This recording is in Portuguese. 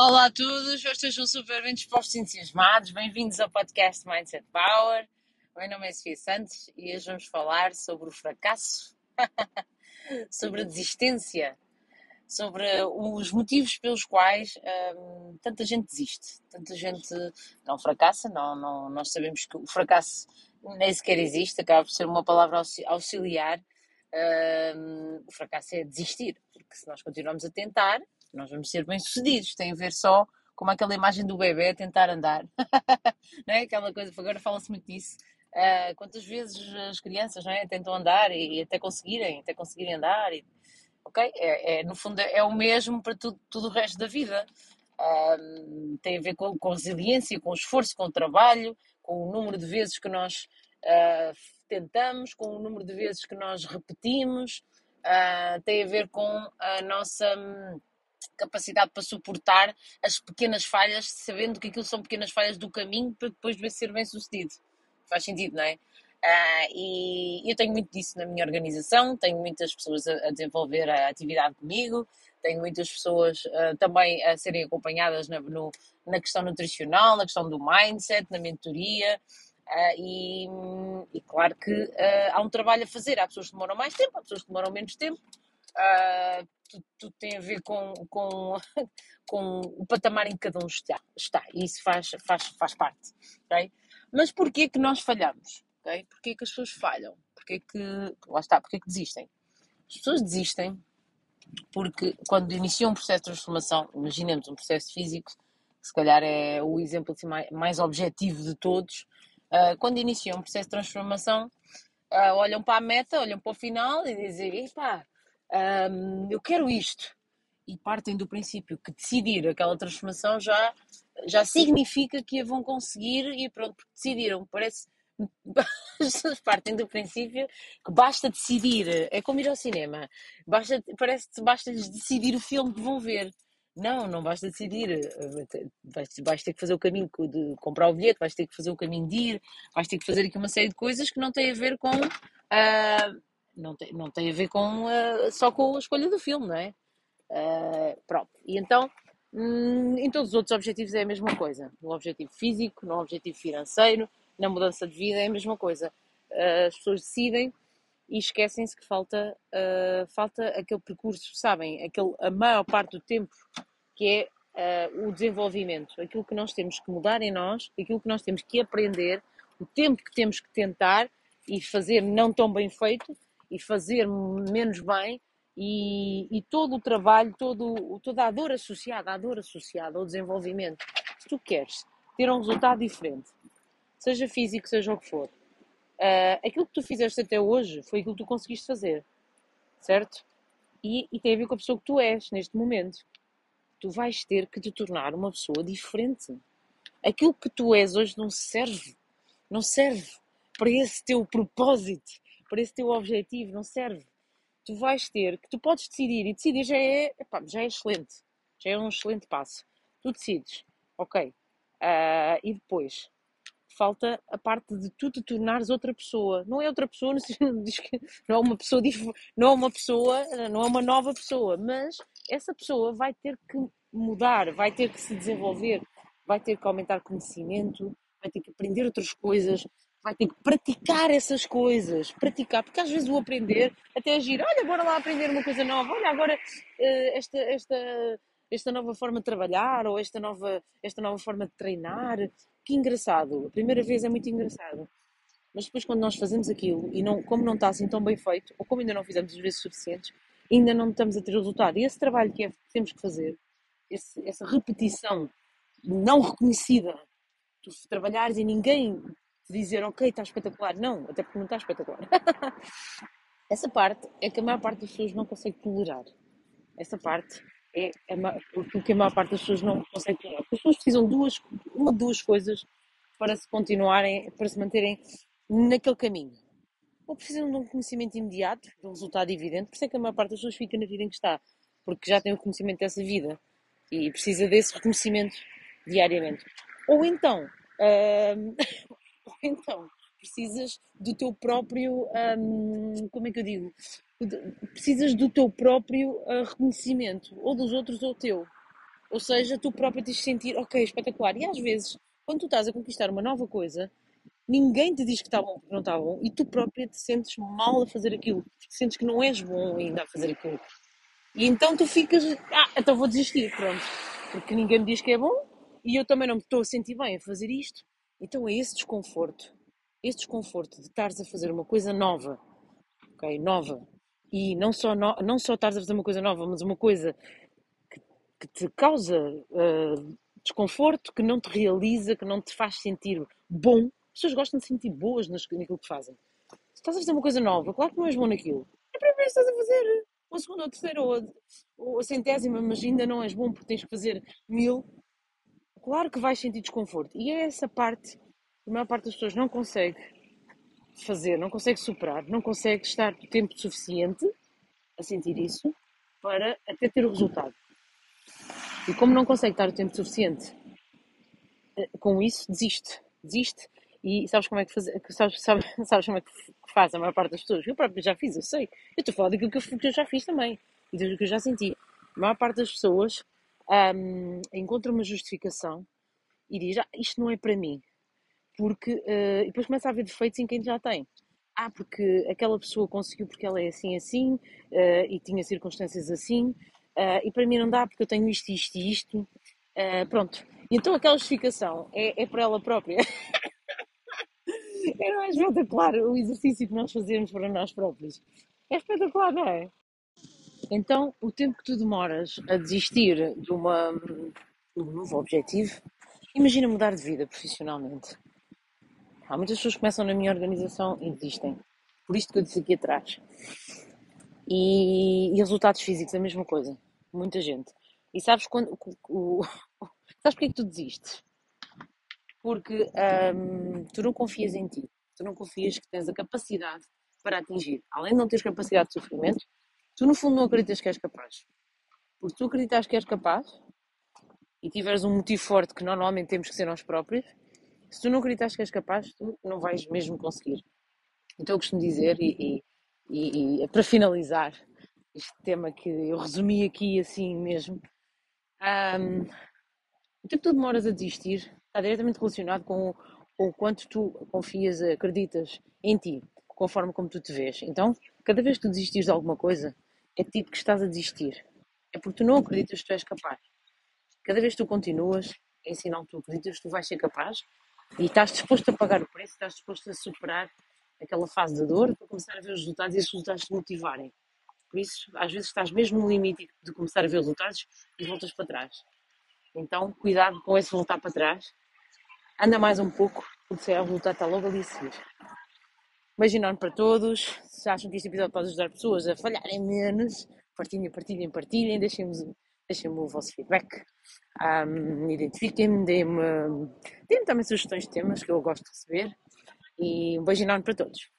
Olá, a todos, que estejam super bem dispostos e entusiasmados. Bem-vindos ao podcast Mindset Power. O meu nome é Sofia Santos e hoje vamos falar sobre o fracasso, sobre a desistência, sobre os motivos pelos quais hum, tanta gente desiste, tanta gente não fracassa. Não, não, nós sabemos que o fracasso nem sequer existe, acaba por ser uma palavra auxiliar. Hum, o fracasso é desistir, porque se nós continuamos a tentar, nós vamos ser bem-sucedidos. Tem a ver só com aquela imagem do bebê a tentar andar. não é? Aquela coisa, agora fala-se muito disso. Uh, quantas vezes as crianças não é? tentam andar e, e até conseguirem, até conseguirem andar. E, ok? É, é, no fundo é o mesmo para tudo, tudo o resto da vida. Uh, tem a ver com, com resiliência, com esforço, com trabalho, com o número de vezes que nós uh, tentamos, com o número de vezes que nós repetimos, tem a ver com a nossa capacidade para suportar as pequenas falhas, sabendo que aquilo são pequenas falhas do caminho para depois ser bem sucedido. Faz sentido, não é? Uh, e eu tenho muito disso na minha organização, tenho muitas pessoas a, a desenvolver a atividade comigo, tenho muitas pessoas uh, também a serem acompanhadas na, no, na questão nutricional, na questão do mindset, na mentoria. Uh, e, e, claro que há um trabalho a fazer. Há pessoas que demoram mais tempo, há pessoas que demoram menos tempo. Uh, tudo, tudo, tem a ver com, com, com o patamar em que cada um está, está e isso faz, faz, faz parte. Okay? Mas porquê que nós falhamos? Okay? Porquê que as pessoas falham? Porquê que, lá está, porquê que desistem? As pessoas desistem porque quando iniciam um processo de transformação, imaginemos um processo físico, que se calhar é o exemplo assim, mais, mais objetivo de todos, uh, quando iniciam um processo de transformação, uh, olham para a meta, olham para o final e dizem, epá, um, eu quero isto. E partem do princípio que decidir aquela transformação já, já significa que a vão conseguir e pronto, porque decidiram. Parece. Partem do princípio que basta decidir. É como ir ao cinema. Basta, parece que basta-lhes decidir o filme que vão ver. Não, não basta decidir. Vais, vais, ter que fazer o caminho de comprar o bilhete, vais ter que fazer o caminho de ir, vais ter que fazer aqui uma série de coisas que não têm a ver com uh, não tem, não tem a ver com, uh, só com a escolha do filme, não é? Uh, pronto. E então, hum, em todos os outros objetivos é a mesma coisa. No objetivo físico, no objetivo financeiro, na mudança de vida é a mesma coisa. Uh, as pessoas decidem e esquecem-se que falta, falta aquele percurso, sabem? Aquele, a maior parte do tempo que é o desenvolvimento. Aquilo que nós temos que mudar em nós, aquilo que nós temos que aprender, o tempo que temos que tentar e fazer não tão bem feito e fazer menos bem e, e, todo o trabalho, todo, toda a dor associada, a dor associada ao desenvolvimento, se tu queres ter um resultado diferente, seja físico, seja o que for, uh, aquilo que tu fizeste até hoje foi aquilo que tu conseguiste fazer, certo? E, e tem a ver com a pessoa que tu és neste momento. Tu vais ter que te tornar uma pessoa diferente. Aquilo que tu és hoje não serve, não serve para esse teu propósito para esse teu objetivo, não serve. Tu vais ter que tu podes decidir e decidir já é, epá, já é excelente, já é um excelente passo. Tu decides, ok. Uh, e depois falta a parte de tu te tornares outra pessoa. Não é outra pessoa, não é uma pessoa, não é uma pessoa, não é uma nova pessoa, mas essa pessoa vai ter que mudar, vai ter que se desenvolver, vai ter que aumentar conhecimento, vai ter que aprender outras coisas, ter que praticar essas coisas, praticar, porque às vezes o aprender até agir, olha, bora lá aprender uma coisa nova, olha agora uh, esta, esta, esta nova forma de trabalhar ou esta nova, esta nova forma de treinar, que engraçado, a primeira vez é muito engraçado. Mas depois quando nós fazemos aquilo e não, como não está assim tão bem feito, ou como ainda não fizemos as vezes suficientes, ainda não estamos a ter resultado. E esse trabalho que, é, que temos que fazer, esse, essa repetição não reconhecida, tu trabalhares e ninguém dizer, ok, está espetacular. Não, até porque não está espetacular. Essa parte é que a maior parte das pessoas não consegue tolerar. Essa parte é o que a maior parte das pessoas não consegue tolerar. As pessoas precisam de duas, uma de duas coisas para se continuarem, para se manterem naquele caminho. Ou precisam de um conhecimento imediato, de um resultado evidente, por isso é que a maior parte das pessoas fica na vida em que está, porque já tem o conhecimento dessa vida e precisa desse reconhecimento diariamente. Ou então, hum, então precisas do teu próprio, hum, como é que eu digo? Precisas do teu próprio uh, reconhecimento, ou dos outros ou teu. Ou seja, tu próprio tens de sentir, ok, espetacular. E às vezes, quando tu estás a conquistar uma nova coisa, ninguém te diz que está bom porque não está bom e tu própria te sentes mal a fazer aquilo. Sentes que não és bom ainda a fazer aquilo. E então tu ficas, ah, então vou desistir, pronto. Porque ninguém me diz que é bom e eu também não me estou a sentir bem a fazer isto. Então é esse desconforto, esse desconforto de estares a fazer uma coisa nova, ok? Nova. E não só, no, não só estares a fazer uma coisa nova, mas uma coisa que, que te causa uh, desconforto, que não te realiza, que não te faz sentir bom. As pessoas gostam de sentir boas naquilo que fazem. Se estás a fazer uma coisa nova, claro que não és bom naquilo. É para ver se estás a fazer ou a segunda, ou terceira, ou a, ou a centésima, mas ainda não és bom porque tens que fazer mil. Claro que vais sentir desconforto. E é essa parte que a maior parte das pessoas não consegue fazer, não consegue superar, não consegue estar o tempo suficiente a sentir isso para até ter o resultado. E como não consegue estar o tempo suficiente eh, com isso, desiste. Desiste e sabes como é que faz, sabes, sabes, sabes como é que faz a maior parte das pessoas? Eu próprio já fiz, eu sei. Eu estou a falar daquilo que eu, que eu já fiz também e daquilo que eu já senti. A maior parte das pessoas um, encontra uma justificação e diz: ah, isto não é para mim. Porque, uh, e depois começa a haver defeitos em quem já tem. Ah, porque aquela pessoa conseguiu porque ela é assim, assim, uh, e tinha circunstâncias assim, uh, e para mim não dá porque eu tenho isto, isto e isto. pronto. Então aquela justificação é, é para ela própria. É, não é espetacular o exercício que nós fazemos para nós próprios. É espetacular, não é? Então, o tempo que tu demoras a desistir de, uma, de um novo objetivo, imagina mudar de vida profissionalmente. Há muitas pessoas que começam na minha organização e desistem. Por isto que eu disse aqui atrás. E, e resultados físicos, a mesma coisa. Muita gente. E sabes quando. O, o, sabes porque é que tu desistes? porque um, tu não confias em ti, tu não confias que tens a capacidade para atingir. Além de não teres capacidade de sofrimento, tu no fundo não acreditas que és capaz. Porque tu acreditas que és capaz e tiveres um motivo forte que normalmente temos que ser nós próprios, se tu não acreditas que és capaz, tu não vais mesmo conseguir. Então eu costumo dizer, e, e, e é para finalizar este tema que eu resumi aqui assim mesmo, um, o tempo que tu demoras a desistir está diretamente relacionado com, com o quanto tu confias, acreditas em ti, conforme como tu te vês. Então, cada vez que tu desistires de alguma coisa, é tipo que estás a desistir. É porque tu não acreditas que tu és capaz. Cada vez que tu continuas, é sinal que tu acreditas que tu vais ser capaz e estás disposto a pagar o preço, estás disposto a superar aquela fase de dor para começar a ver os resultados e esses resultados te motivarem. Por isso, às vezes estás mesmo no limite de começar a ver resultados e voltas para trás. Então, cuidado com esse voltar para trás. Anda mais um pouco, porque se é o resultado está logo ali a seguir. Enorme para todos. Se acham que este episódio pode ajudar pessoas a falharem menos, partilhem, partilhem, partilhem. Deixem-me deixem o vosso feedback. Um, Identifiquem-me, deem-me deem também sugestões de temas que eu gosto de receber. E um enorme para todos.